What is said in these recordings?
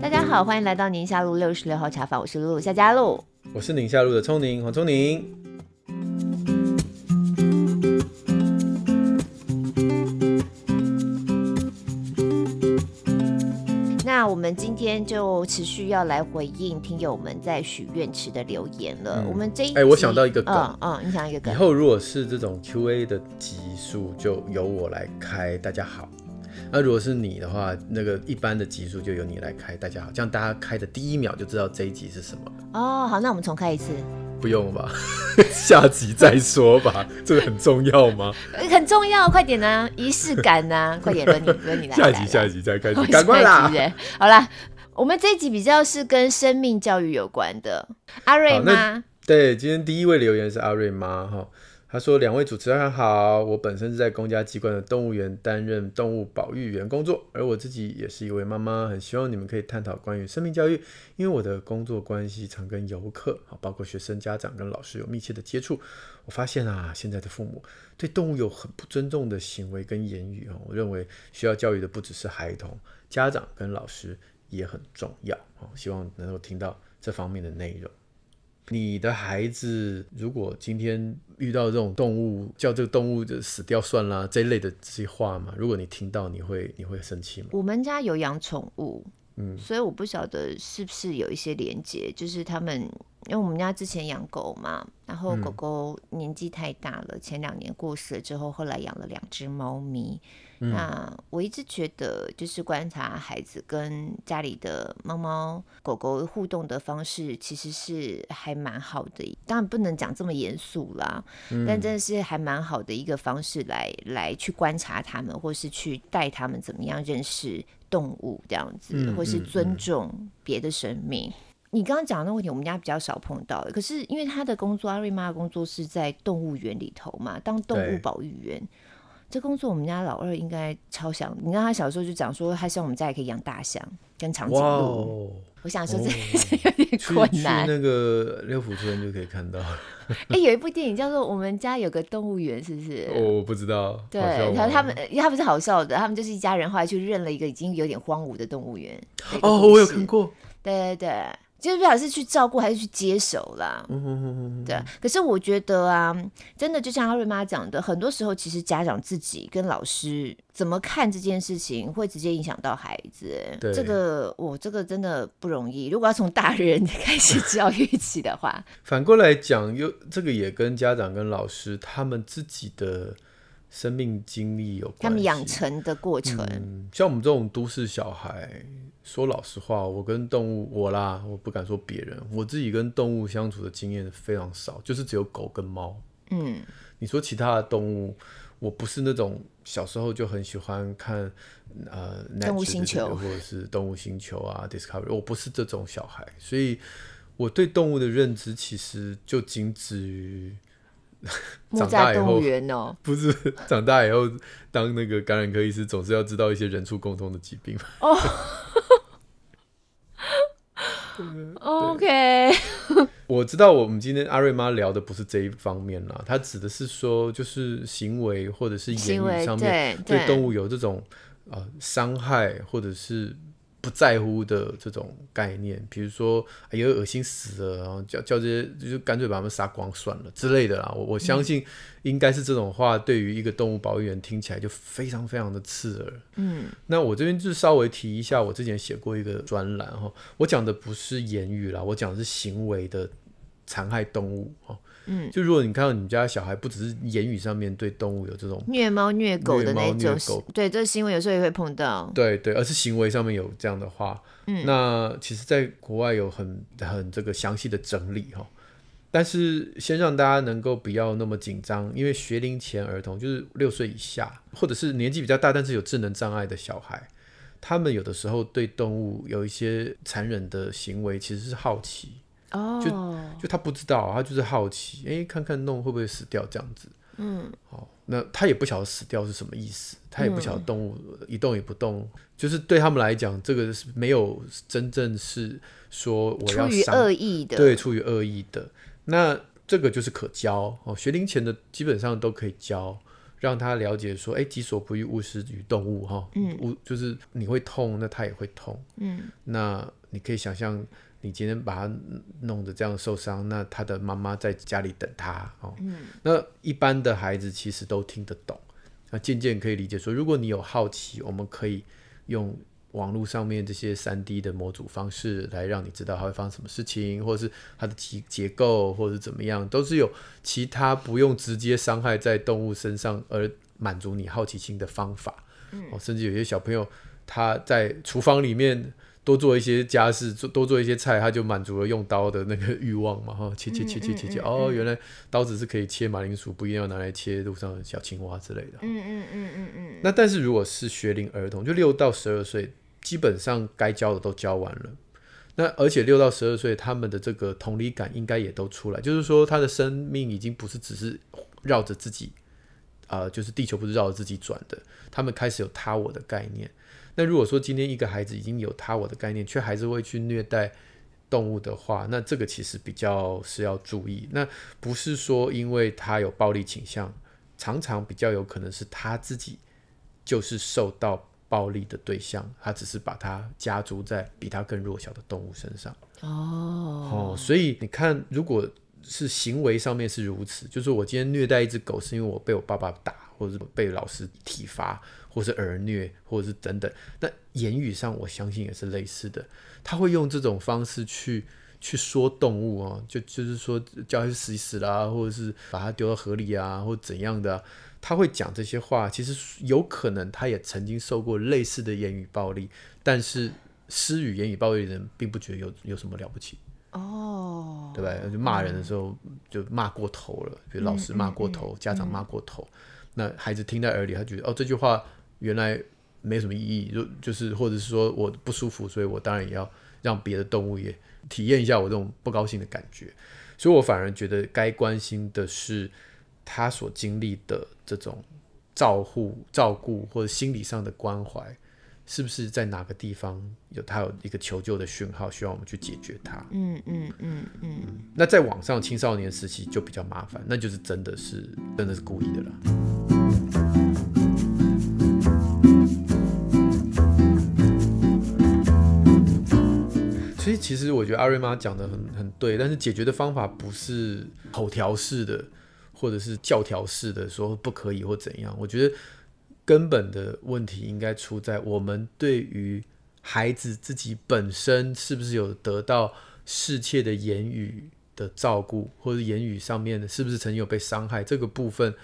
大家好，欢迎来到宁夏路六十六号茶坊，我是露露夏佳露，我是宁夏路的聪宁黄聪宁。们今天就持续要来回应听友们在许愿池的留言了。嗯、我们这一哎，我想到一个梗，嗯，嗯，你想一个梗。以后如果是这种 Q&A 的集数，就由我来开。大家好。那如果是你的话，那个一般的集数就由你来开。大家好，这样大家开的第一秒就知道这一集是什么。哦，好，那我们重开一次。不用吧，下集再说吧。这个很重要吗？很重要，快点呢、啊，仪式感呢、啊，快点轮你轮你来。下集下集再开始，赶快啦！好啦，我们这一集比较是跟生命教育有关的。阿瑞妈，对，今天第一位留言是阿瑞妈哈。他说：“两位主持人好，我本身是在公家机关的动物园担任动物保育员工作，而我自己也是一位妈妈，很希望你们可以探讨关于生命教育。因为我的工作关系常跟游客，包括学生、家长跟老师有密切的接触，我发现啊，现在的父母对动物有很不尊重的行为跟言语啊，我认为需要教育的不只是孩童，家长跟老师也很重要啊，希望能够听到这方面的内容。”你的孩子如果今天遇到这种动物，叫这个动物就死掉算了这一类的这些话嘛，如果你听到，你会你会生气吗？我们家有养宠物，嗯，所以我不晓得是不是有一些连接，就是他们因为我们家之前养狗嘛，然后狗狗年纪太大了，嗯、前两年过世了之后，后来养了两只猫咪。那我一直觉得，就是观察孩子跟家里的猫猫狗狗互动的方式，其实是还蛮好的。当然不能讲这么严肃啦，嗯、但真的是还蛮好的一个方式来来去观察他们，或是去带他们怎么样认识动物这样子，嗯、或是尊重别的生命。你刚刚讲的那个问题，我们家比较少碰到的。可是因为他的工作，阿瑞妈的工作是在动物园里头嘛，当动物保育员。这工作我们家老二应该超想，你看他小时候就讲说，他希望我们家也可以养大象跟长颈鹿。Wow, 我想说这有点困难。去那个六福村就可以看到。哎，有一部电影叫做《我们家有个动物园》，是不是？我不知道。对，然后他们，因为他们是好笑的，他们就是一家人，后来去认了一个已经有点荒芜的动物园。哦，我有看过。对对对。就是不晓得是去照顾还是去接手啦，嗯、哼哼哼对。可是我觉得啊，真的就像阿瑞妈讲的，很多时候其实家长自己跟老师怎么看这件事情，会直接影响到孩子。对这个我这个真的不容易。如果要从大人开始 教育起的话，反过来讲，又这个也跟家长跟老师他们自己的生命经历有关，他们养成的过程。嗯，像我们这种都市小孩。说老实话，我跟动物，我啦，我不敢说别人，我自己跟动物相处的经验非常少，就是只有狗跟猫。嗯，你说其他的动物，我不是那种小时候就很喜欢看呃动物星球或者是动物星球啊 Discovery，我不是这种小孩，所以我对动物的认知其实就仅止于 长大以后哦，不是长大以后当那个感染科医师，总是要知道一些人畜共通的疾病哦。OK，我知道我们今天阿瑞妈聊的不是这一方面啦，她指的是说，就是行为或者是言语上面对动物有这种呃伤害或者是。不在乎的这种概念，比如说哎呦恶心死了，然后叫叫这些就干脆把他们杀光算了之类的啦。我我相信应该是这种话，对于一个动物保育员听起来就非常非常的刺耳。嗯，那我这边就稍微提一下，我之前写过一个专栏哈，我讲的不是言语啦，我讲的是行为的残害动物哈。嗯，就如果你看到你们家小孩不只是言语上面对动物有这种虐猫虐狗的那种，对，这个新闻有时候也会碰到。对对，而是行为上面有这样的话，嗯，那其实在国外有很很这个详细的整理哈。但是先让大家能够不要那么紧张，因为学龄前儿童就是六岁以下，或者是年纪比较大但是有智能障碍的小孩，他们有的时候对动物有一些残忍的行为，其实是好奇。哦，就就他不知道，他就是好奇，哎，看看弄会不会死掉这样子。嗯，好，那他也不晓得死掉是什么意思，他也不晓得动物一动也不动，嗯、就是对他们来讲，这个是没有真正是说我要出于恶意的，对，出于恶意的。那这个就是可教哦，学龄前的基本上都可以教，让他了解说，哎，己所不欲，勿施于动物，哈，嗯，勿就是你会痛，那他也会痛，嗯，那你可以想象，你今天把他弄得这样受伤，那他的妈妈在家里等他，哦，嗯，那一般的孩子其实都听得懂，那渐渐可以理解说，如果你有好奇，我们可以用。网络上面这些三 D 的模组方式，来让你知道它会发生什么事情，或者是它的结结构，或者是怎么样，都是有其他不用直接伤害在动物身上而满足你好奇心的方法。嗯，甚至有些小朋友他在厨房里面多做一些家事，做多做一些菜，他就满足了用刀的那个欲望嘛，哈，切切切切切切，哦，原来刀子是可以切马铃薯，不一定要拿来切路上的小青蛙之类的。嗯嗯嗯嗯嗯。那但是如果是学龄儿童，就六到十二岁。基本上该教的都教完了，那而且六到十二岁，他们的这个同理感应该也都出来，就是说他的生命已经不是只是绕着自己，啊、呃，就是地球不是绕着自己转的，他们开始有他我的概念。那如果说今天一个孩子已经有他我的概念，却还是会去虐待动物的话，那这个其实比较是要注意。那不是说因为他有暴力倾向，常常比较有可能是他自己就是受到。暴力的对象，他只是把它加诸在比他更弱小的动物身上。哦，哦，所以你看，如果是行为上面是如此，就是我今天虐待一只狗，是因为我被我爸爸打，或者是被老师体罚，或是儿虐，或者是等等。那言语上，我相信也是类似的，他会用这种方式去去说动物啊，就就是说叫它去死死啦，或者是把它丢到河里啊，或怎样的啊。他会讲这些话，其实有可能他也曾经受过类似的言语暴力，但是施予言语暴力的人并不觉得有有什么了不起哦，对吧？就骂人的时候就骂过头了，比如老师骂过头，嗯、家长骂过头，嗯、那孩子听在耳里，他觉得哦，这句话原来没什么意义，就就是或者是说我不舒服，所以我当然也要让别的动物也体验一下我这种不高兴的感觉，所以我反而觉得该关心的是。他所经历的这种照护、照顾或者心理上的关怀，是不是在哪个地方有他有一个求救的讯号，需要我们去解决它？嗯嗯嗯嗯。那在网上青少年时期就比较麻烦，那就是真的是真的是故意的了。所以其实我觉得阿瑞妈讲的很很对，但是解决的方法不是口条式的。或者是教条式的说不可以或怎样，我觉得根本的问题应该出在我们对于孩子自己本身是不是有得到适切的言语的照顾，或者言语上面的是不是曾经有被伤害这个部分，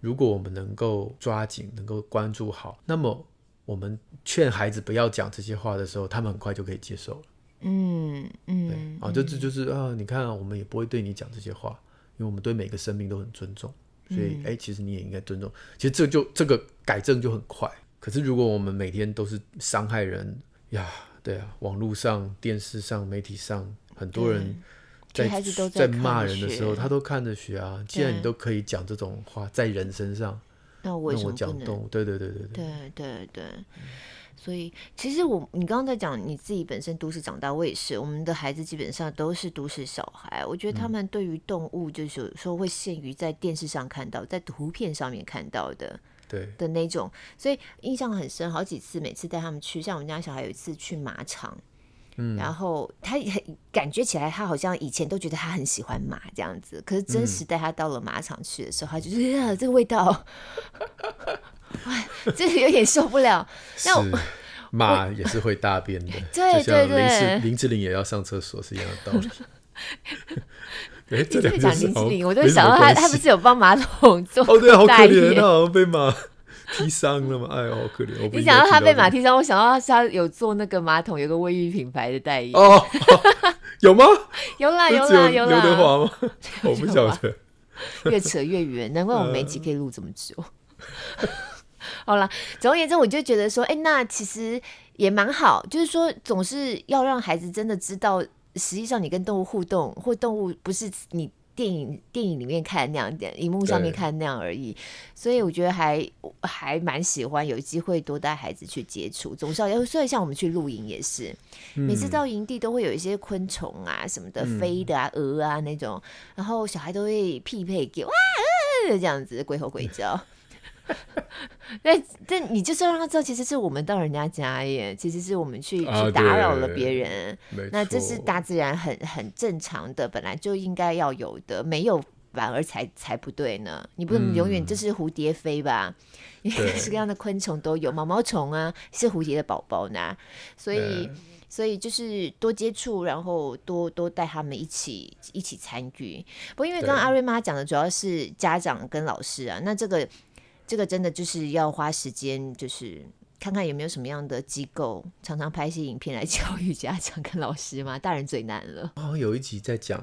如果我们能够抓紧，能够关注好，那么我们劝孩子不要讲这些话的时候，他们很快就可以接受了。嗯嗯，对啊，这这就是啊，你看啊，我们也不会对你讲这些话。因为我们对每个生命都很尊重，所以哎、其实你也应该尊重。其实这就这个改正就很快。可是如果我们每天都是伤害人呀，对啊，网络上、电视上、媒体上，很多人在在骂人的时候，他都看着学啊。既然你都可以讲这种话在人身上，那我讲动物，对对对对对对对对。所以，其实我你刚刚在讲你自己本身都市长大，我也是。我们的孩子基本上都是都市小孩，我觉得他们对于动物，就是有时候会限于在电视上看到，在图片上面看到的，对的那种，所以印象很深。好几次，每次带他们去，像我们家小孩有一次去马场，嗯，然后他也感觉起来，他好像以前都觉得他很喜欢马这样子，可是真实带他到了马场去的时候，他就觉得这个味道。哎，这个有点受不了。那我马也是会大便的，对对对，林志林志玲也要上厕所是一样的道理。哎，这两讲林志玲，我就想到他，他不是有帮马桶做哦？对，好可怜，他好像被马踢伤了嘛？哎，好可怜。你想到他被马踢伤，我想到他有做那个马桶，有个卫浴品牌的代言哦？有吗？有啦有啦有啦。刘德华吗？我不晓得。越扯越远，难怪我们每集可以录这么久。好了，总而言之，我就觉得说，哎、欸，那其实也蛮好，就是说，总是要让孩子真的知道，实际上你跟动物互动，或动物不是你电影电影里面看的那样，点荧幕上面看那样而已。所以我觉得还还蛮喜欢有机会多带孩子去接触，总是要，所以像我们去露营也是，嗯、每次到营地都会有一些昆虫啊什么的飞的啊蛾啊那种，然后小孩都会匹配给哇、呃、这样子鬼吼鬼叫。那这你就是让他知道，其实是我们到人家家耶，其实是我们去、啊、去打扰了别人。那这是大自然很很正常的，本来就应该要有的，没有反而才才不对呢。你不能永远就是蝴蝶飞吧？因为各式各样的昆虫都有，毛毛虫啊是蝴蝶的宝宝呢，所以。所以就是多接触，然后多多带他们一起一起参与。不过因为刚刚阿瑞妈讲的主要是家长跟老师啊，那这个这个真的就是要花时间，就是看看有没有什么样的机构常常拍一些影片来 教育家长跟老师嘛。大人最难了。好像有一集在讲，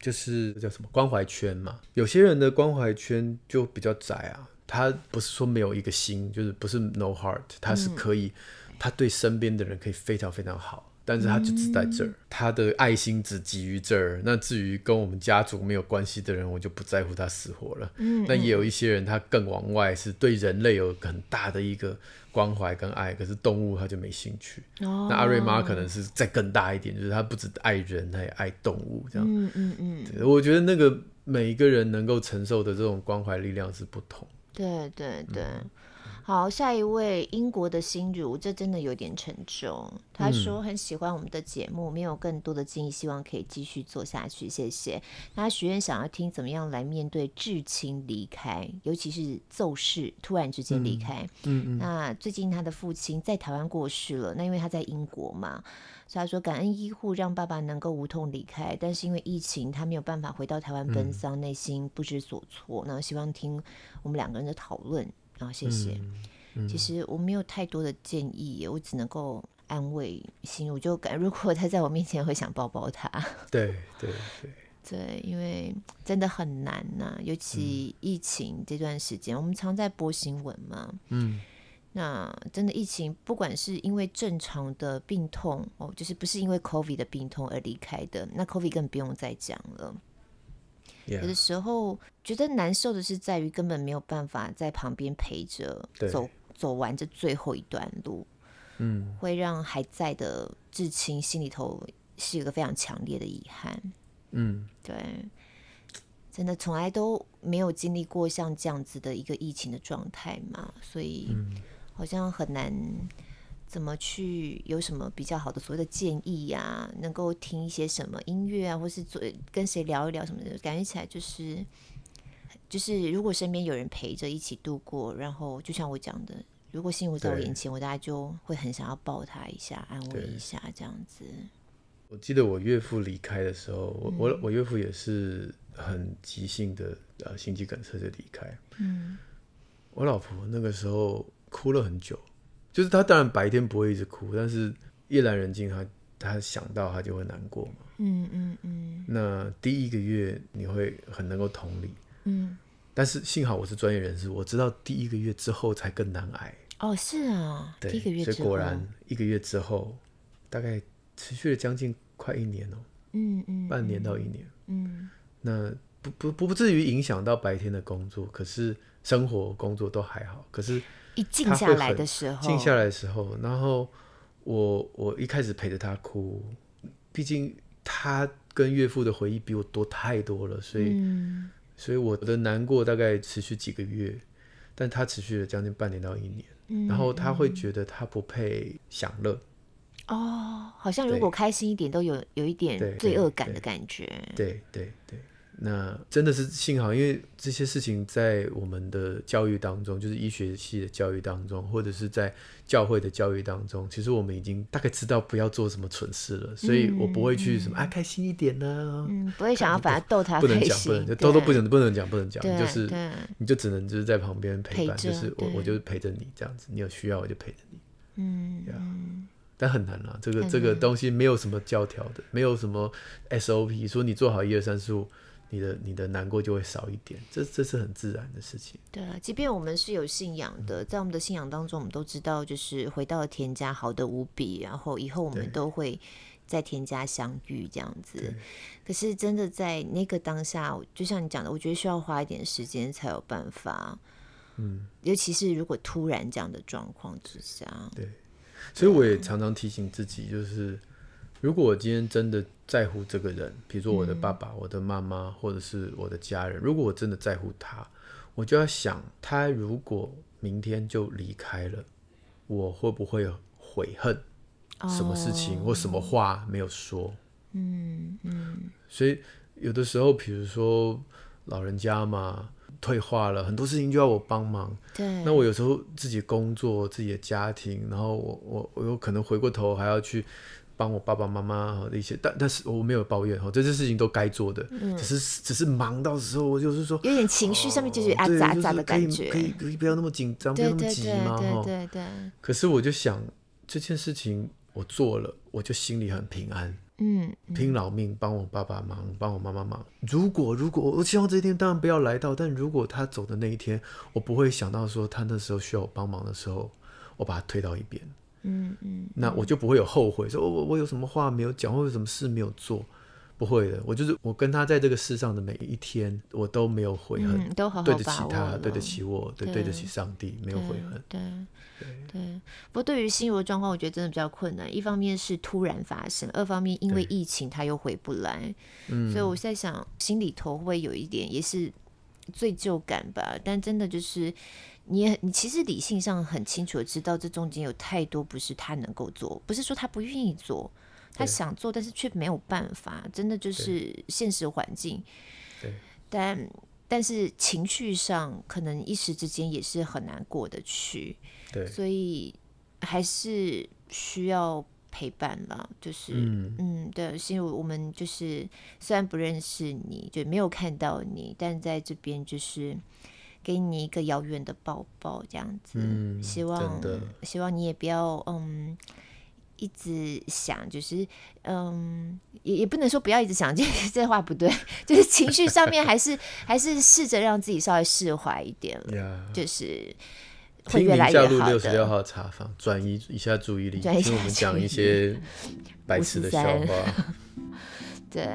就是叫什么关怀圈嘛。有些人的关怀圈就比较窄啊，他不是说没有一个心，就是不是 no heart，他是可以。嗯他对身边的人可以非常非常好，但是他就只在这儿，嗯、他的爱心只给予这儿。那至于跟我们家族没有关系的人，我就不在乎他死活了。嗯，那也有一些人，他更往外，是对人类有很大的一个关怀跟爱，可是动物他就没兴趣。哦，那阿瑞妈可能是再更大一点，就是他不止爱人，他也爱动物，这样。嗯嗯嗯。我觉得那个每一个人能够承受的这种关怀力量是不同。对对对。嗯好，下一位英国的心如，这真的有点沉重。他说很喜欢我们的节目，没有更多的建议，希望可以继续做下去。谢谢。他许愿想要听怎么样来面对至亲离开，尤其是奏事，突然之间离开。嗯嗯。那最近他的父亲在台湾过世了，那因为他在英国嘛，所以他说感恩医护让爸爸能够无痛离开，但是因为疫情，他没有办法回到台湾奔丧，内心不知所措。那希望听我们两个人的讨论。啊，谢谢。其实我没有太多的建议，我只能够安慰心我，就感 如果他在我面前，会想抱抱他。对对对对，因为真的很难呐、啊，尤其疫情这段时间，嗯、我们常在播新闻嘛。嗯。那真的疫情，不管是因为正常的病痛哦，就是不是因为 COVID 的病痛而离开的，那 COVID 更不用再讲了。有的时候觉得难受的是，在于根本没有办法在旁边陪着走走完这最后一段路，嗯，会让还在的至亲心里头是一个非常强烈的遗憾，嗯，对，真的从来都没有经历过像这样子的一个疫情的状态嘛，所以好像很难。怎么去有什么比较好的所谓的建议呀、啊？能够听一些什么音乐啊，或是做跟谁聊一聊什么的？感觉起来就是就是，如果身边有人陪着一起度过，然后就像我讲的，如果幸福在我眼前，我大概就会很想要抱他一下，安慰一下这样子。我记得我岳父离开的时候，我我我岳父也是很急性的呃心肌梗塞就离开。嗯，我老婆那个时候哭了很久。就是他当然白天不会一直哭，但是夜阑人静，他他想到他就会难过嘛。嗯嗯嗯。那第一个月你会很能够同理。嗯。但是幸好我是专业人士，我知道第一个月之后才更难挨。哦，是啊。对。第一个月之后。所以果然一个月之后，大概持续了将近快一年哦。嗯嗯。半年到一年。嗯。那不不不不至于影响到白天的工作，可是生活工作都还好，可是。一静下来的时候，静下来的时候，然后我我一开始陪着他哭，毕竟他跟岳父的回忆比我多太多了，所以、嗯、所以我的难过大概持续几个月，但他持续了将近半年到一年，嗯、然后他会觉得他不配享乐，哦，好像如果开心一点都有有一点罪恶感的感觉，对对对。对对那真的是幸好，因为这些事情在我们的教育当中，就是医学系的教育当中，或者是在教会的教育当中，其实我们已经大概知道不要做什么蠢事了，所以我不会去什么、嗯、啊开心一点呢、啊，嗯，不会想要把他逗他开心，不能讲，不能逗都不能不能讲不能讲，就是你就只能就是在旁边陪伴，就是我我就陪着你这样子，你有需要我就陪着你，嗯，但很难啊，这个这个东西没有什么教条的，没有什么 SOP，说你做好一二三四五。你的你的难过就会少一点，这这是很自然的事情。对啊，即便我们是有信仰的，在我们的信仰当中，我们都知道，就是回到了天家好的无比，然后以后我们都会在天家相遇这样子。可是真的在那个当下，就像你讲的，我觉得需要花一点时间才有办法。嗯，尤其是如果突然这样的状况之下，对，所以我也常常提醒自己，就是。如果我今天真的在乎这个人，比如说我的爸爸、嗯、我的妈妈，或者是我的家人，如果我真的在乎他，我就要想，他如果明天就离开了，我会不会悔恨？什么事情或什么话没有说？嗯嗯。所以有的时候，比如说老人家嘛，退化了，很多事情就要我帮忙。对。那我有时候自己工作、自己的家庭，然后我我我有可能回过头还要去。帮我爸爸妈妈的一些，但但是我没有抱怨哈，这些事情都该做的，嗯、只是只是忙到时候，我就是说有点情绪上面就是啊杂杂的感觉，可以可以不要那么紧张，不要那么急嘛哈。对对对。可是我就想这件事情我做了，我就心里很平安，嗯，嗯拼老命帮我爸爸忙，帮我妈妈忙。如果如果我希望这一天当然不要来到，但如果他走的那一天，我不会想到说他那时候需要我帮忙的时候，我把他推到一边。嗯嗯，那我就不会有后悔，说我我有什么话没有讲，或者什么事没有做，不会的。我就是我跟他在这个世上的每一天，我都没有悔恨，嗯、都好好对得起他，对得起我，对对得起上帝，没有悔恨。对对对。不过对于心如的状况，我觉得真的比较困难。一方面是突然发生，二方面因为疫情他又回不来，嗯，所以我在想，心里头会有一点也是罪疚感吧。但真的就是。你也你其实理性上很清楚的知道，这中间有太多不是他能够做，不是说他不愿意做，他想做，但是却没有办法，真的就是现实环境。但但是情绪上可能一时之间也是很难过得去。对，所以还是需要陪伴了。就是嗯，嗯对，是因为我们就是虽然不认识你，就没有看到你，但在这边就是。给你一个遥远的抱抱，这样子，嗯、希望希望你也不要嗯，一直想，就是嗯，也也不能说不要一直想，这 这话不对，就是情绪上面还是 还是试着让自己稍微释怀一点了，就是会越来越好六十六号茶坊，转移一下注意力，听我们讲一些白痴的笑话，对，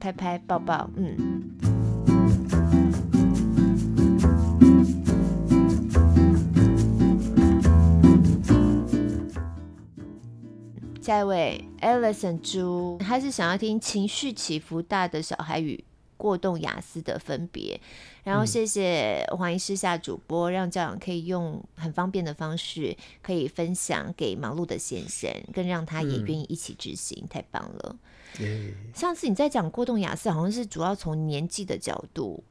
拍拍抱抱，嗯。下一位，Alison 猪，他是想要听情绪起伏大的小孩与过动雅思的分别。然后谢谢黄医师下主播，让教养可以用很方便的方式可以分享给忙碌的先生，更让他也愿意一起执行，嗯、太棒了。嗯、上次你在讲过动雅思，好像是主要从年纪的角度。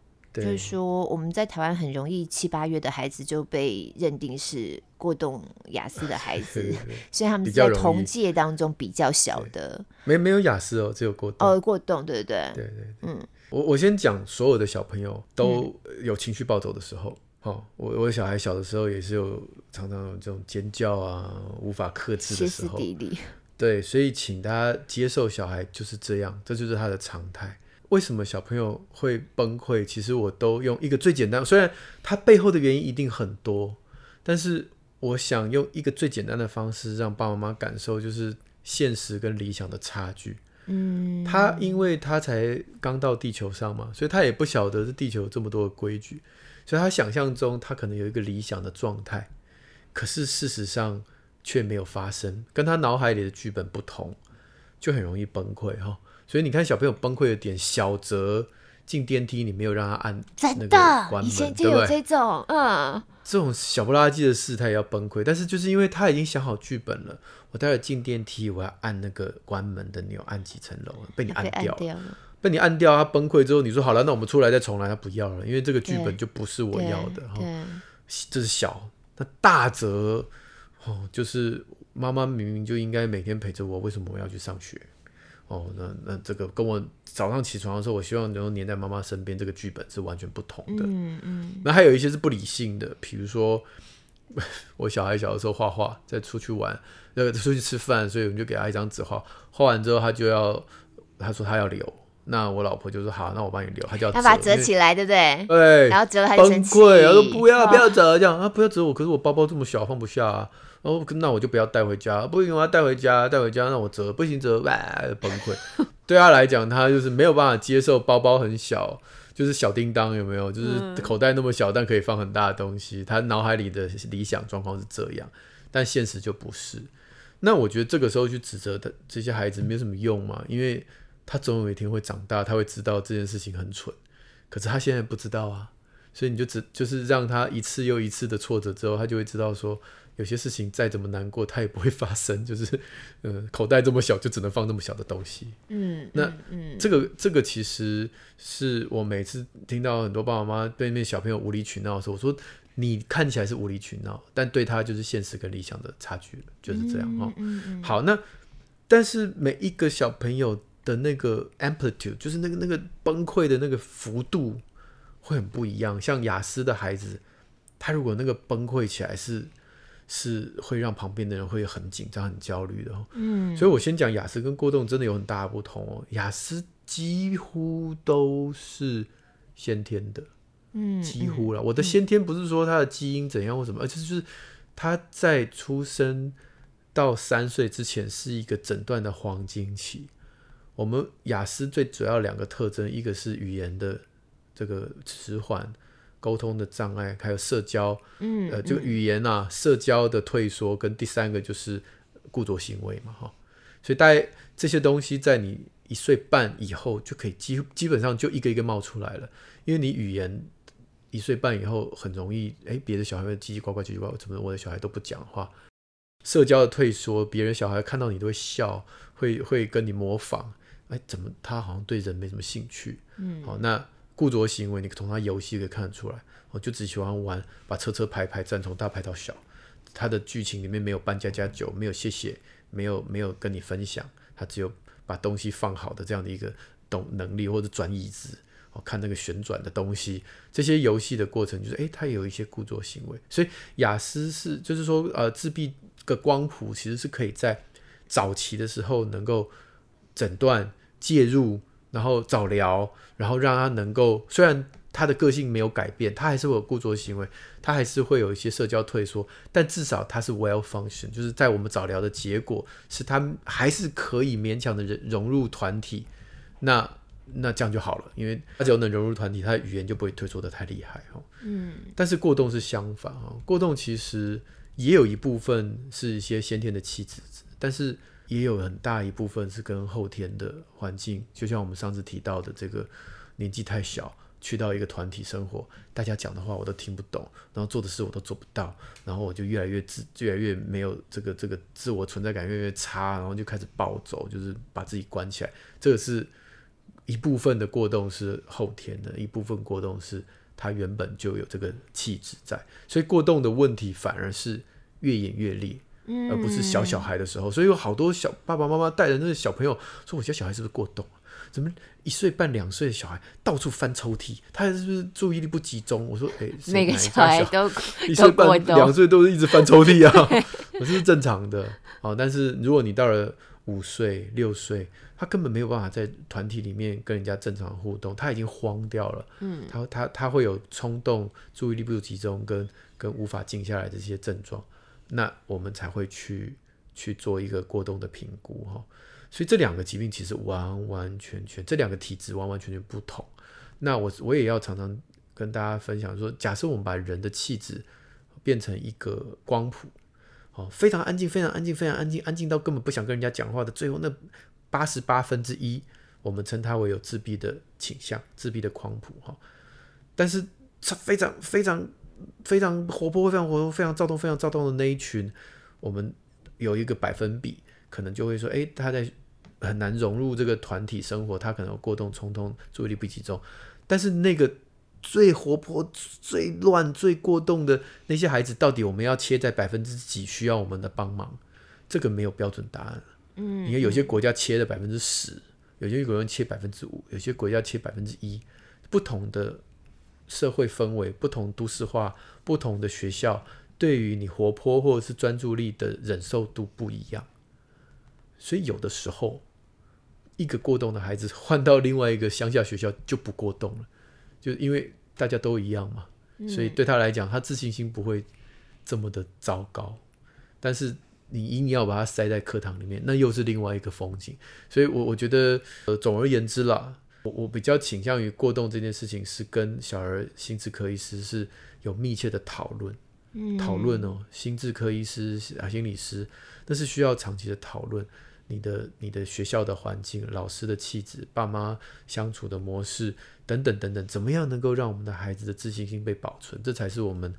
就是说，我们在台湾很容易七八月的孩子就被认定是过动雅思的 孩子，所以他们在同届当中比较小的，没没有雅思哦，只有过动。哦，过动，对对对对对，嗯，我我先讲，所有的小朋友都有情绪暴走的时候，哦，我我小孩小的时候也是有常常有这种尖叫啊，无法克制的时候，歇斯底里，对，所以请大家接受小孩就是这样，这就是他的常态。为什么小朋友会崩溃？其实我都用一个最简单，虽然它背后的原因一定很多，但是我想用一个最简单的方式让爸爸妈妈感受，就是现实跟理想的差距。嗯，他因为他才刚到地球上嘛，所以他也不晓得这地球有这么多的规矩，所以他想象中他可能有一个理想的状态，可是事实上却没有发生，跟他脑海里的剧本不同，就很容易崩溃哈。所以你看，小朋友崩溃的点，小则进电梯你没有让他按那个关门，以前就有这种，嗯，这种小不拉几的事他也要崩溃。但是就是因为他已经想好剧本了，我待会进电梯我要按那个关门的钮，按几层楼，被你按掉，了，被你按掉，他崩溃之后，你说好了，那我们出来再重来，他不要了，因为这个剧本就不是我要的哈。这是小，那大则哦，就是妈妈明明就应该每天陪着我，为什么我要去上学？哦，那那这个跟我早上起床的时候，我希望能够黏在妈妈身边，这个剧本是完全不同的。嗯嗯。那还有一些是不理性的，比如说 我小孩小的时候画画，再出去玩，那个出去吃饭，所以我们就给他一张纸画，画完之后他就要，他说他要留，那我老婆就说好，那我帮你留，他就要他把它折起来，对不对？对。然后折了他就生气，崩溃，他说不要不要折，这样啊不要折我，可是我包包这么小放不下啊。哦，那我就不要带回家，不行，我要带回家，带回家让我折，不行折，哇，崩溃。对他来讲，他就是没有办法接受包包很小，就是小叮当有没有？就是口袋那么小，但可以放很大的东西。他脑海里的理想状况是这样，但现实就不是。那我觉得这个时候去指责他这些孩子没有什么用嘛，因为他总有一天会长大，他会知道这件事情很蠢，可是他现在不知道啊。所以你就只就是让他一次又一次的挫折之后，他就会知道说，有些事情再怎么难过，它也不会发生。就是，呃，口袋这么小，就只能放那么小的东西。嗯，那嗯，这个这个其实是我每次听到很多爸爸妈妈对面小朋友无理取闹的时候，我说你看起来是无理取闹，但对他就是现实跟理想的差距，就是这样哦。嗯嗯。好，那但是每一个小朋友的那个 amplitude，就是那个那个崩溃的那个幅度。会很不一样，像雅思的孩子，他如果那个崩溃起来是，是会让旁边的人会很紧张、很焦虑的。嗯，所以我先讲雅思跟过动真的有很大的不同哦。雅思几乎都是先天的，嗯，几乎了。我的先天不是说他的基因怎样或什么，而且就是他在出生到三岁之前是一个诊断的黄金期。我们雅思最主要两个特征，一个是语言的。这个迟缓、沟通的障碍，还有社交，嗯，呃，这个语言啊，社交的退缩，跟第三个就是固着行为嘛，哈，所以大概这些东西在你一岁半以后就可以基基本上就一个一个冒出来了，因为你语言一岁半以后很容易，哎，别的小孩会叽叽呱呱、叽叽呱呱，怎么我的小孩都不讲话？社交的退缩，别人小孩看到你都会笑，会会跟你模仿，哎，怎么他好像对人没什么兴趣？嗯，好，那。固着行为，你从他游戏可以看得出来，我就只喜欢玩，把车车排排站，从大排到小。他的剧情里面没有扮家家酒，没有谢谢，没有没有跟你分享，他只有把东西放好的这样的一个懂能力，或者转椅子，哦，看那个旋转的东西，这些游戏的过程就是，诶，他有一些固着行为。所以雅思是，就是说，呃，自闭的光谱其实是可以在早期的时候能够诊断介入。然后早疗，然后让他能够，虽然他的个性没有改变，他还是会有固着行为，他还是会有一些社交退缩，但至少他是 well function，就是在我们早疗的结果是他还是可以勉强的融入团体，那那这样就好了，因为他只要能融入团体，他的语言就不会退缩的太厉害哦。嗯，但是过动是相反哦，过动其实也有一部分是一些先天的气质，但是。也有很大一部分是跟后天的环境，就像我们上次提到的这个年纪太小，去到一个团体生活，大家讲的话我都听不懂，然后做的事我都做不到，然后我就越来越自，越来越没有这个这个自我存在感越来越差，然后就开始暴走，就是把自己关起来。这个是一部分的过动是后天的，一部分过动是他原本就有这个气质在，所以过动的问题反而是越演越烈。而不是小小孩的时候，所以有好多小爸爸妈妈带着那个小朋友说：“我家小孩是不是过动？怎么一岁半、两岁的小孩到处翻抽屉？他是不是注意力不集中？”我说：“哎、欸，每个小孩都 一岁半、两岁都是一直翻抽屉啊，我这是正常的。好，但是如果你到了五岁、六岁，他根本没有办法在团体里面跟人家正常互动，他已经慌掉了。嗯，他他他会有冲动、注意力不集中跟跟无法静下来的这些症状。”那我们才会去去做一个过冬的评估哈，所以这两个疾病其实完完全全，这两个体质完完全全不同。那我我也要常常跟大家分享说，假设我们把人的气质变成一个光谱，哦，非常安静，非常安静，非常安静，安静到根本不想跟人家讲话的，最后那八十八分之一，我们称它为有自闭的倾向，自闭的光谱哈。但是它非常非常。非常活泼，非常活泼，非常躁动，非常躁动的那一群，我们有一个百分比，可能就会说，诶，他在很难融入这个团体生活，他可能有过动、冲动、注意力不集中。但是那个最活泼、最乱、最过动的那些孩子，到底我们要切在百分之几需要我们的帮忙？这个没有标准答案。嗯，你看有些国家切了百分之十，有些国家切百分之五，有些国家切百分之一，不同的。社会氛围不同，都市化不同的学校，对于你活泼或者是专注力的忍受度不一样，所以有的时候，一个过动的孩子换到另外一个乡下学校就不过动了，就因为大家都一样嘛，所以对他来讲，他自信心不会这么的糟糕。但是你硬要把他塞在课堂里面，那又是另外一个风景。所以我我觉得，呃，总而言之啦。我我比较倾向于过动这件事情是跟小儿心智科医师是有密切的讨论，讨论哦，心智科医师啊，心理师，那是需要长期的讨论。你的你的学校的环境、老师的气质、爸妈相处的模式等等等等，怎么样能够让我们的孩子的自信心被保存？这才是我们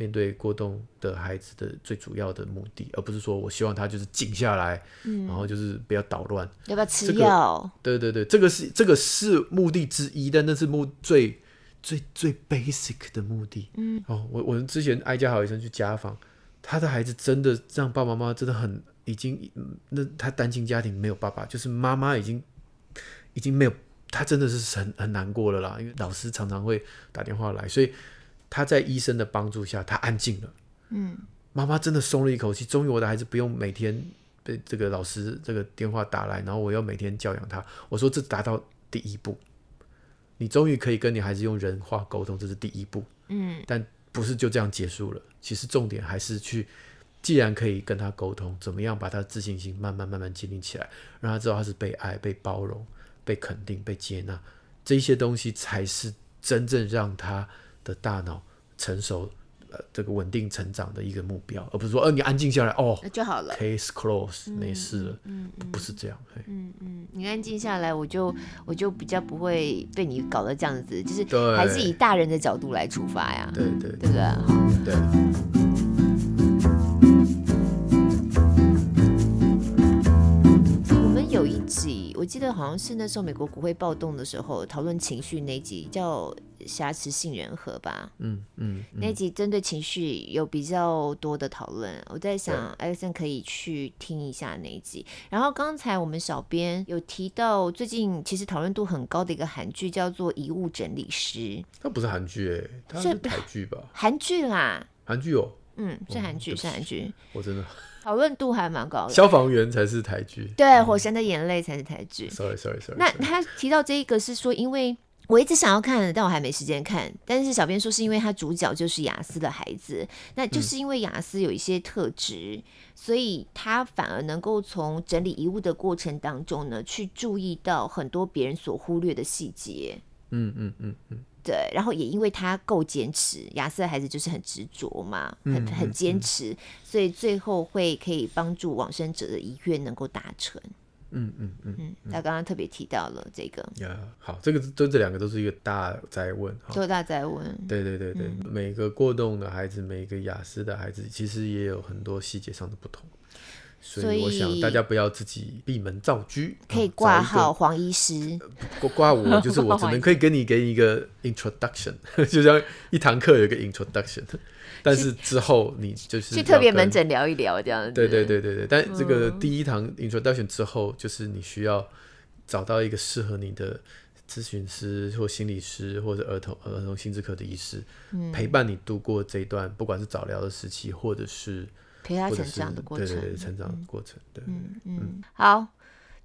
面对过动的孩子的最主要的目的，而不是说我希望他就是静下来，嗯、然后就是不要捣乱，要不要吃药？这个、对对对，这个是这个是目的之一，但那是目最最最 basic 的目的。嗯，哦，我我们之前挨家好医生去家访，他的孩子真的让爸爸妈妈真的很。已经，那他单亲家庭没有爸爸，就是妈妈已经已经没有，他真的是很很难过了啦。因为老师常常会打电话来，所以他在医生的帮助下，他安静了。嗯，妈妈真的松了一口气，终于我的孩子不用每天被这个老师这个电话打来，然后我要每天教养他。我说这达到第一步，你终于可以跟你孩子用人话沟通，这是第一步。嗯，但不是就这样结束了，其实重点还是去。既然可以跟他沟通，怎么样把他的自信心慢慢慢慢建立起来，让他知道他是被爱、被包容、被肯定、被接纳，这些东西才是真正让他的大脑成熟、呃，这个稳定成长的一个目标，而不是说，呃，你安静下来，哦，那就好了，case closed，没事了，嗯，不是这样，嗯嗯，你安静下来，我就我就比较不会被你搞得这样子，就是还是以大人的角度来出发呀，对对，对不对？对。我记得好像是那时候美国国会暴动的时候讨论情绪那集叫《瑕疵杏仁核》吧，嗯嗯，嗯，那集针对情绪有比较多的讨论。我在想，Alexson 可以去听一下那一集。然后刚才我们小编有提到，最近其实讨论度很高的一个韩剧叫做《遗物整理师》，它不是韩剧哎，它是台剧吧？韩剧啦，韩剧哦，嗯，是韩剧，是韩剧，我真的。讨论度还蛮高的，消防员才是台剧，对，《火神的眼泪》才是台剧。Sorry，Sorry，Sorry。那他提到这一个是说，因为我一直想要看，但我还没时间看。但是小编说是因为他主角就是雅思的孩子，那就是因为雅思有一些特质，嗯，所以他反而能够从整理遗物的过程当中呢，去注意到很多别人所忽略的细节。嗯嗯嗯嗯。对，然后也因为他够坚持，亚斯的孩子就是很执着嘛，很很坚持，所以最后会可以帮助往生者的遗愿能够达成。嗯嗯嗯嗯，他刚刚特别提到了这个。呀，好，这个这这两个都是一个大哉问，都大哉问。对对对对，嗯、每个过动的孩子，每个雅思的孩子，其实也有很多细节上的不同。所以我想大家不要自己闭门造车，可以挂号黄医师。挂挂我就是我只能可以给你给你一个 introduction，就像一堂课有一个 introduction，但是之后你就是去特别门诊聊一聊这样子。对对对对对，但这个第一堂 introduction 之后，就是你需要找到一个适合你的咨询师或心理师或者儿童儿童心智科的医师，陪伴你度过这一段不管是早疗的时期或者是。陪他成长的过程，对对对，成长的过程，对，嗯嗯，嗯。好，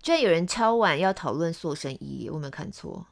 居然有人敲碗要讨论塑身衣，我没有看错。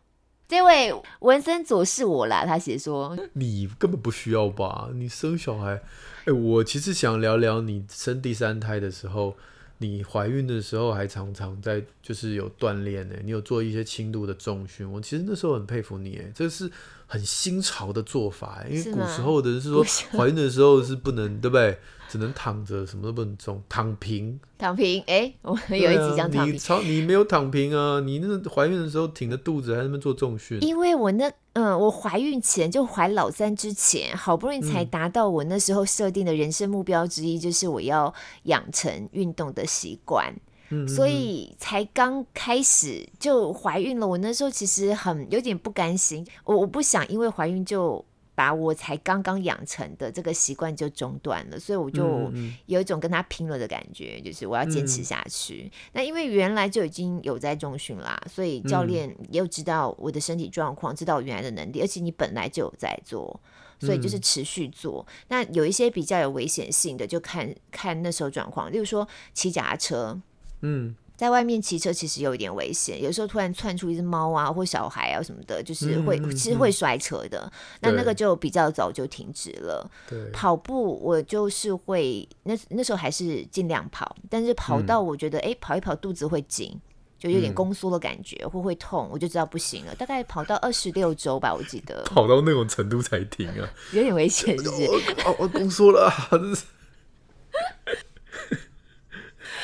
这位文森佐是我啦，他写说，你根本不需要吧？你生小孩，哎，我其实想聊聊你生第三胎的时候，你怀孕的时候还常常在就是有锻炼呢，你有做一些轻度的重训，我其实那时候很佩服你，哎，这是很新潮的做法，因为古时候的人是说怀孕的时候是不能，对不对？只能躺着，什么都不能动，躺平。躺平，哎、欸，我们有一集讲躺平。你超，你没有躺平啊！你那个怀孕的时候挺着肚子，还在那边做重训。因为我那，嗯，我怀孕前就怀老三之前，好不容易才达到我那时候设定的人生目标之一，嗯、就是我要养成运动的习惯。嗯，所以才刚开始就怀孕了。我那时候其实很有点不甘心，我我不想因为怀孕就。把我才刚刚养成的这个习惯就中断了，所以我就有一种跟他拼了的感觉，嗯、就是我要坚持下去。嗯、那因为原来就已经有在中训啦，所以教练又知道我的身体状况，知道我原来的能力，而且你本来就有在做，所以就是持续做。嗯、那有一些比较有危险性的，就看看那时候状况，例如说骑脚踏车，嗯。在外面骑车其实有一点危险，有时候突然窜出一只猫啊，或小孩啊什么的，就是会、嗯、其实会摔车的。那、嗯、那个就比较早就停止了。跑步我就是会那那时候还是尽量跑，但是跑到我觉得哎、跑一跑肚子会紧，就有点宫缩的感觉，或、嗯、会痛，我就知道不行了。大概跑到二十六周吧，我记得。跑到那种程度才停啊，有点危险，是不是？我我宫缩了。这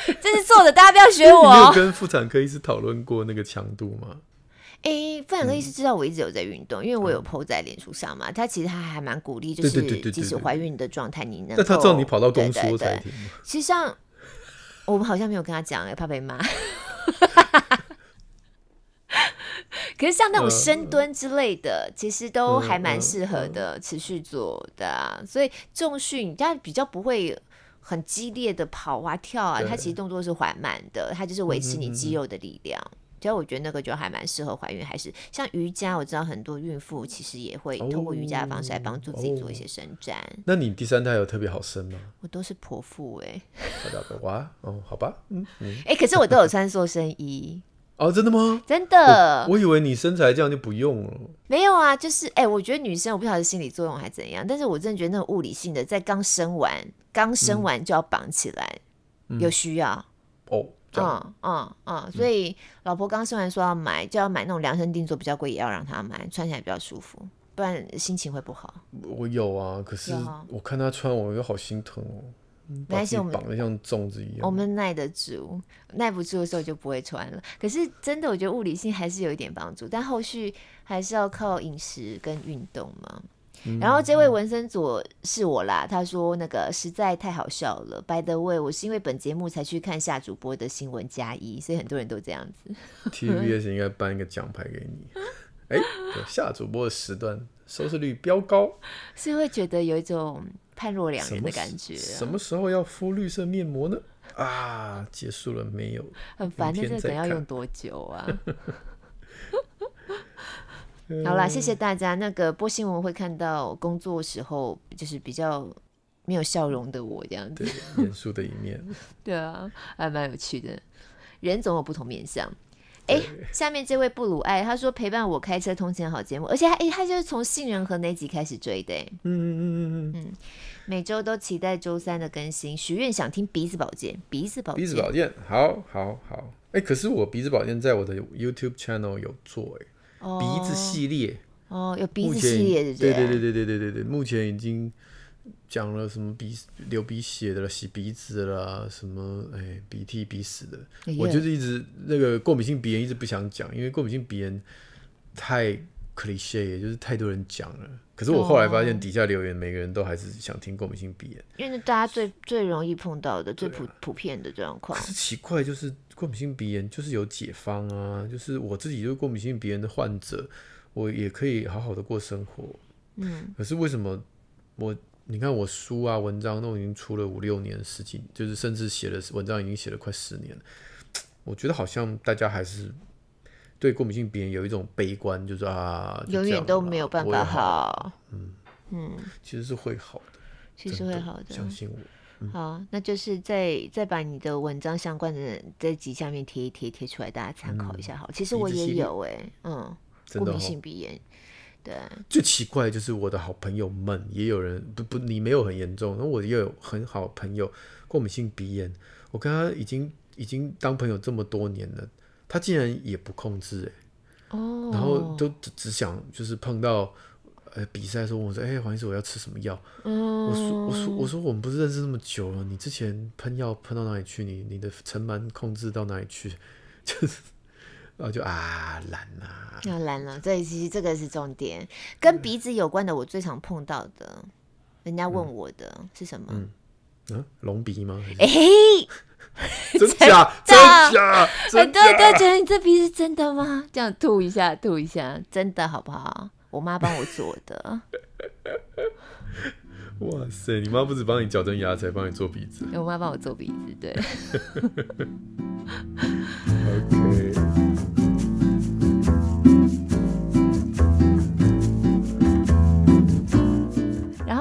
这是错的，大家不要学我。你有跟妇产科医师讨论过那个强度吗？哎、欸，妇产科医师知道我一直有在运动，嗯、因为我有 po 在脸书上嘛。他其实他还蛮鼓励，就是即使怀孕的状态，你能。但他知道你跑到宫缩才停。其实像我们好像没有跟他讲，哎，怕被骂。可是像那种深蹲之类的，呃、其实都还蛮适合的，持续做的、啊。所以重训，它比较不会很激烈的跑啊跳啊，它其实动作是缓慢的，它就是维持你肌肉的力量。所以我觉得那个就还蛮适合怀孕，还是像瑜伽，我知道很多孕妇其实也会通过瑜伽的方式来帮助自己做一些伸展。哦哦、那你第三胎有特别好生吗？我都是剖腹哎。哇哦，好吧，嗯嗯。哎、欸，可是我都有穿塑身衣。哦，真的吗？真的我。我以为你身材这样就不用了。没有啊，就是哎、欸，我觉得女生我不晓得心理作用还怎样，但是我真的觉得那种物理性的，在刚生完，刚生完就要绑起来，嗯、有需要。哦。嗯嗯嗯，所以老婆刚生完说要买，就要买那种量身定做比较贵，也要让她买，穿起来比较舒服，不然心情会不好。我有啊，可是我看她穿，我又好心疼哦。没关系，我们绑的像粽子一样，我们耐得住，耐不住的时候就不会穿了。可是真的，我觉得物理性还是有一点帮助，但后续还是要靠饮食跟运动嘛。然后这位文森佐是我啦，他说那个实在太好笑了。By the way，我是因为本节目才去看夏主播的新闻加一，所以很多人都这样子。TVBS 应该颁一个奖牌给你。哎，夏主播的时段收视率飙高，是会觉得有一种判若两人的感觉、啊。什么时候要敷绿色面膜呢？啊，结束了没有？很烦，那这个要用多久啊？好啦，谢谢大家。那个播新闻会看到工作时候就是比较没有笑容的我这样子，严肃的一面。对啊，还蛮有趣的。人总有不同面相。哎、欸，下面这位布鲁爱他说陪伴我开车通勤好节目，而且他哎、欸、他就是从杏仁核那集开始追的。嗯嗯嗯嗯嗯嗯，每周都期待周三的更新。许愿想听鼻子保健，鼻子保健，鼻子保健，好好好。哎、欸，可是我鼻子保健在我的 YouTube channel 有做哎。鼻子系列哦，有鼻子系列的，对对对对对对对对，目前已经讲了什么鼻流鼻血的了，洗鼻子的啦，什么哎鼻涕鼻屎的，哎、我就是一直那个过敏性鼻炎一直不想讲，因为过敏性鼻炎太 cliche，也就是太多人讲了。可是我后来发现底下留言每个人都还是想听过敏性鼻炎，因为大家最最容易碰到的、最普普遍的状况。可是奇怪就是。过敏性鼻炎就是有解方啊，就是我自己就是过敏性鼻炎的患者，我也可以好好的过生活。嗯，可是为什么我你看我书啊文章都已经出了五六年、十几，就是甚至写了文章已经写了快十年了，我觉得好像大家还是对过敏性鼻炎有一种悲观，就是啊，永远都没有办法好。嗯嗯，其实是会好的，其实会好的，相信我。好，那就是再再把你的文章相关的在集下面贴一贴，贴出来，大家参考一下。好，其实我也有哎、欸，嗯，过敏性鼻炎，对。最奇怪的就是我的好朋友们也有人不不，你没有很严重，那我也有很好朋友过敏性鼻炎，我跟他已经已经当朋友这么多年了，他竟然也不控制哎、欸，哦，然后都只想就是碰到。呃，比赛的时候我说：“哎、欸，黄医师，我要吃什么药？”嗯、我说：“我说，我说，我们不是认识那么久了，你之前喷药喷到哪里去？你你的尘螨控制到哪里去？就是，然后就啊，懒啊，要懒了。这其实这个是重点，跟鼻子有关的，我最常碰到的，人家问我的、嗯、是什么？嗯，啊，隆鼻吗？哎、欸，真假？真假？很多人都觉得你这鼻子真的吗？这样吐一下，吐一下，真的好不好？我妈帮我做的。哇塞！你妈不止帮你矫正牙齿，还帮你做鼻子。我妈帮我做鼻子，对。OK。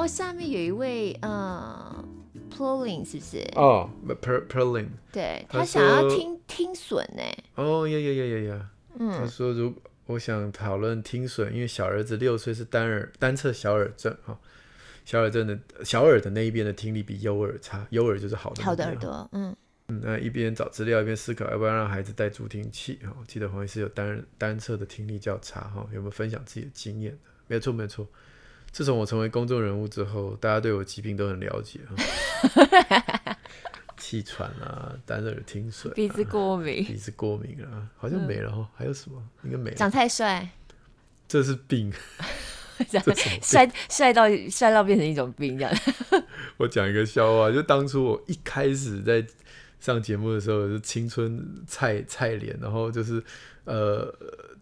下面有一位，呃，Pulling 是不是？哦、oh，Pulling。对，他想要听听损呢。哦呀呀呀呀呀！嗯，他说如。我想讨论听损，因为小儿子六岁是单耳单侧小耳症哈，小耳症的小耳的那一边的听力比右耳差，右耳就是好的好的耳朵，嗯嗯，那一边找资料一边思考要不要让孩子戴助听器哈。记得黄医师有单单侧的听力较差哈，有没有分享自己的经验？没有错没有错，自从我成为公众人物之后，大家对我疾病都很了解哈。气喘啊，单耳听水、啊，鼻子过敏，鼻子过敏啊，好像没了哈，嗯、还有什么？应该没了。长太帅，这是病。帅帅到帅到变成一种病这样。我讲一个笑话，就当初我一开始在上节目的时候，是青春菜菜脸，然后就是呃，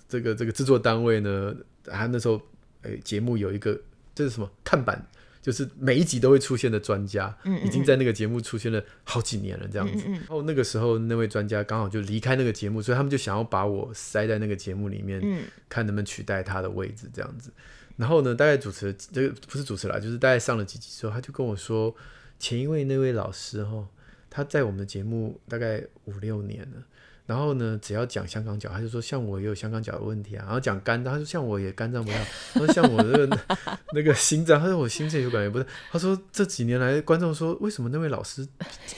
这个这个制作单位呢，他那时候哎，节目有一个这是什么看板。就是每一集都会出现的专家，嗯已经在那个节目出现了好几年了，这样子。然后那个时候那位专家刚好就离开那个节目，所以他们就想要把我塞在那个节目里面，看能不能取代他的位置，这样子。然后呢，大概主持这个不是主持啦，就是大概上了几集之后，他就跟我说，前一位那位老师哈，他在我们的节目大概五六年了。然后呢，只要讲香港脚，他就说像我也有香港脚的问题啊。然后讲肝脏，他说像我也肝脏不太好。他说像我这个 那个心脏，他说我心脏有感觉不是。他说这几年来观众说，为什么那位老师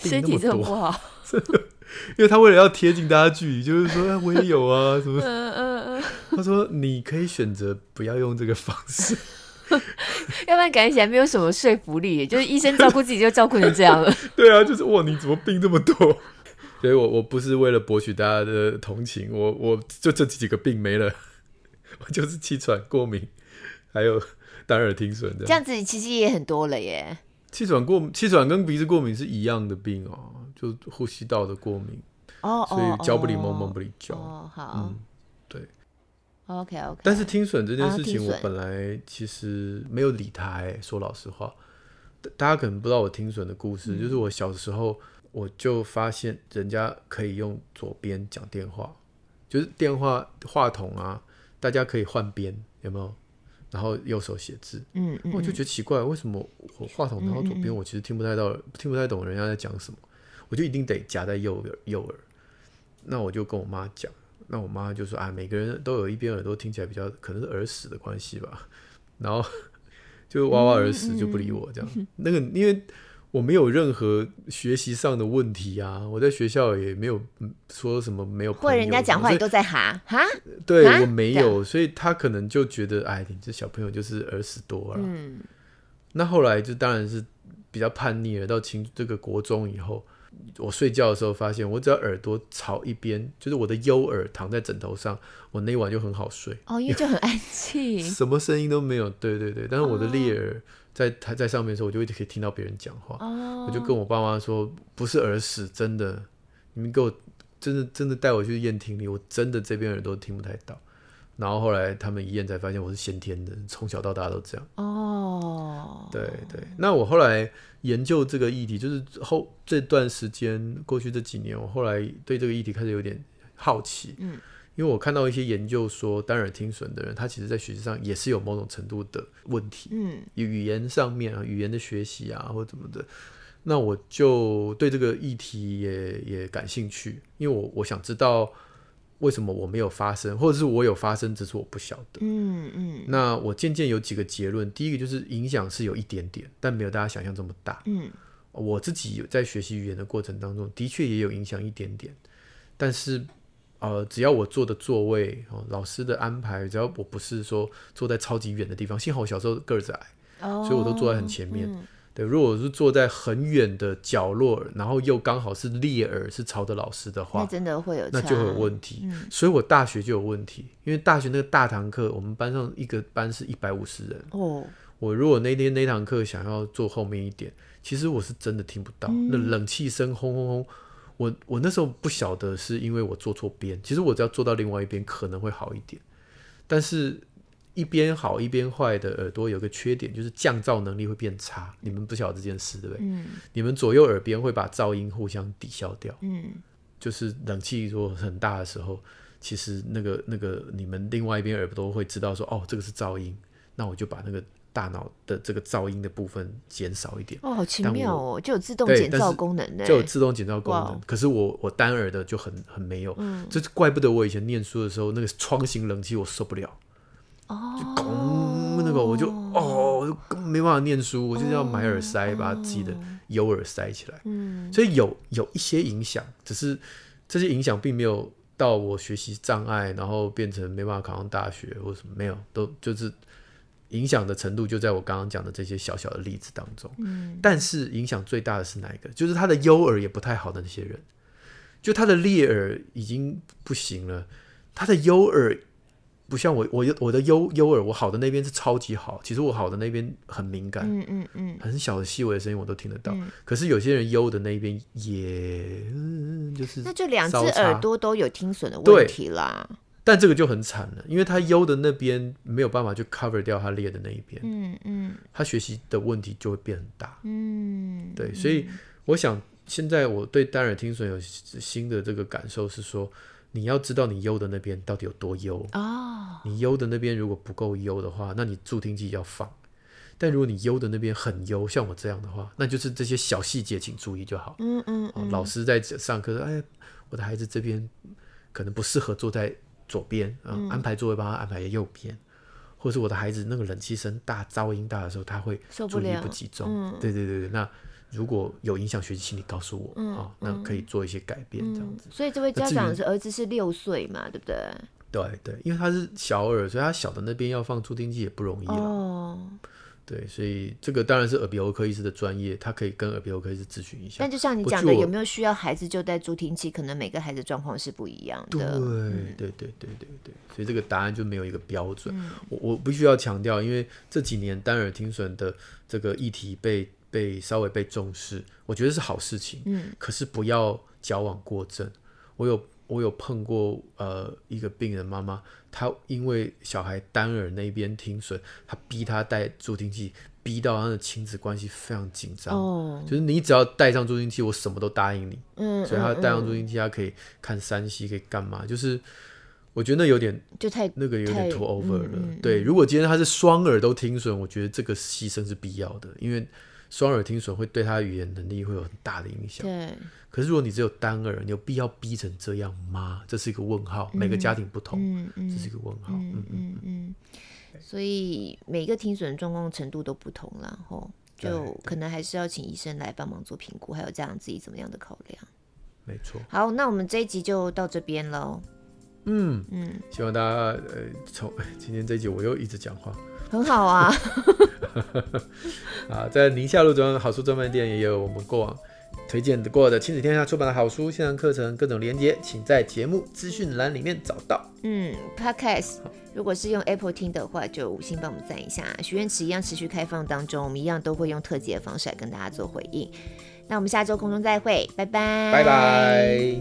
病那么多？身体这么不好？因为他为了要贴近大家距离，就是说、哎、我也有啊什么。嗯嗯嗯。他说你可以选择不要用这个方式，要不然感觉起来没有什么说服力。就是医生照顾自己就照顾成这样了。对啊，就是哇，你怎么病这么多？所以我我不是为了博取大家的同情，我我就这几个病没了，我就是气喘、过敏，还有单耳听损的。这样子其实也很多了耶。气喘过气喘跟鼻子过敏是一样的病哦，就呼吸道的过敏。哦，所以教不灵蒙蒙不灵教。哦，好。嗯，对。OK OK。但是听损这件事情，我本来其实没有理他。说老实话，大家可能不知道我听损的故事，嗯、就是我小时候。我就发现人家可以用左边讲电话，就是电话话筒啊，大家可以换边，有没有？然后右手写字，嗯，嗯，我就觉得奇怪，为什么我话筒拿到左边，我其实听不太到，听不太懂人家在讲什么，我就一定得夹在右耳右耳。那我就跟我妈讲，那我妈就说啊，每个人都有一边耳朵听起来比较，可能是耳屎的关系吧。然后就哇哇耳屎就不理我这样，那个因为。我没有任何学习上的问题啊，我在学校也没有说什么没有朋友，或者人家讲话你都在哈哈，对我没有，所以他可能就觉得，哎，你这小朋友就是耳屎多了。嗯，那后来就当然是比较叛逆了，到青这个国中以后，我睡觉的时候发现，我只要耳朵朝一边，就是我的右耳躺在枕头上，我那一晚就很好睡。哦，因为就很安静，什么声音都没有。对对对，但是我的裂耳。哦在他在上面的时候，我就一直可以听到别人讲话。Oh. 我就跟我爸妈说，不是耳屎，真的，你们给我真的真的带我去验听力，我真的这边耳朵听不太到。然后后来他们一验才发现我是先天的，从小到大都这样。哦，oh. 对对。那我后来研究这个议题，就是后这段时间过去这几年，我后来对这个议题开始有点好奇。嗯。因为我看到一些研究说，单耳听损的人，他其实在学习上也是有某种程度的问题，嗯，语言上面啊，语言的学习啊，或者怎么的，那我就对这个议题也也感兴趣，因为我我想知道为什么我没有发生，或者是我有发生，只是我不晓得，嗯嗯。那我渐渐有几个结论，第一个就是影响是有一点点，但没有大家想象这么大，嗯，我自己有在学习语言的过程当中，的确也有影响一点点，但是。呃，只要我坐的座位，哦，老师的安排，只要我不是说坐在超级远的地方，幸好我小时候个子矮，哦、所以我都坐在很前面。嗯、对，如果是坐在很远的角落，然后又刚好是裂耳是朝着老师的话，那真的会有，那就会有问题。嗯、所以我大学就有问题，因为大学那个大堂课，我们班上一个班是一百五十人。哦，我如果那天那堂课想要坐后面一点，其实我是真的听不到，嗯、那冷气声轰轰轰。我我那时候不晓得是因为我坐错边，其实我只要坐到另外一边可能会好一点，但是一边好一边坏的耳朵有个缺点，就是降噪能力会变差。你们不晓得这件事对不对？嗯。你们左右耳边会把噪音互相抵消掉。嗯。就是冷气如果很大的时候，其实那个那个你们另外一边耳朵会知道说，哦，这个是噪音，那我就把那个。大脑的这个噪音的部分减少一点。哦，好奇妙哦，就有自动减噪功能的，就有自动减噪功能。可是我我单耳的就很很没有，嗯，这怪不得我以前念书的时候那个窗型冷气我受不了，哦，就咣那个我就哦，我就根本没办法念书，我就要买耳塞，哦、把自己的右耳塞。起来，嗯，所以有有一些影响，只是这些影响并没有到我学习障碍，然后变成没办法考上大学或什么，没有，都就是。影响的程度就在我刚刚讲的这些小小的例子当中。嗯，但是影响最大的是哪一个？就是他的优耳也不太好的那些人，就他的劣耳已经不行了，他的优耳。不像我，我我的优优耳，我好的那边是超级好。其实我好的那边很敏感，嗯嗯嗯，很小的细微的声音我都听得到。嗯、可是有些人优的那一边也、嗯，就是那就两只耳朵都有听损的问题啦。但这个就很惨了，因为他优的那边没有办法去 cover 掉他劣的那一边，嗯嗯，他学习的问题就会变很大，嗯，对。所以我想，现在我对单耳听损有新的这个感受是说。你要知道你优的那边到底有多优哦。你优的那边如果不够优的话，那你助听器要放。但如果你优的那边很优，像我这样的话，那就是这些小细节请注意就好。嗯嗯，嗯。老师在上课说：“哎，我的孩子这边可能不适合坐在左边啊，嗯、安排座位帮他安排在右边。”或是我的孩子那个冷气声大、噪音大的时候，他会注意力不集中。嗯、对对对对，那。如果有影响学习，请你告诉我，嗯、哦，那可以做一些改变，这样子。所以这位家长是儿子是六岁嘛，对不对？对对，因为他是小耳，所以他小的那边要放助听器也不容易哦。对，所以这个当然是耳鼻喉科医师的专业，他可以跟耳鼻喉科医师咨询一下。但就像你讲的，有没有需要孩子就带助听器？可能每个孩子状况是不一样的。对对对对对对，所以这个答案就没有一个标准。嗯、我我必须要强调，因为这几年单耳听损的这个议题被。被稍微被重视，我觉得是好事情。嗯，可是不要矫枉过正。我有我有碰过呃一个病人妈妈，她因为小孩单耳那边听损，她逼他戴助听器，逼到她的亲子关系非常紧张。哦，就是你只要戴上助听器，我什么都答应你。嗯，所以她戴上助听器，她可以看山西可以干嘛？就是我觉得那有点就太那个有点 too over 了。嗯嗯、对，如果今天他是双耳都听损，我觉得这个牺牲是必要的，因为。双耳听损会对他语言能力会有很大的影响。对。可是如果你只有单耳，你有必要逼成这样吗？这是一个问号。嗯、每个家庭不同，嗯嗯、这是一个问号。嗯嗯嗯，嗯。所以每个听损状况程度都不同，然后就可能还是要请医生来帮忙做评估，还有家长自己怎么样的考量。没错。好，那我们这一集就到这边喽。嗯嗯，希望大家呃，从 今天这一集我又一直讲话。很好啊，啊，在宁夏路中好书专卖店也有我们过往推荐过的亲子天下出版的好书、线上课程各种连接，请在节目资讯栏里面找到。嗯，Podcast 如果是用 Apple 听的话，就五星帮我们赞一下。许愿池一样持续开放当中，我们一样都会用特辑的方式来跟大家做回应。那我们下周空中再会，拜拜，拜拜。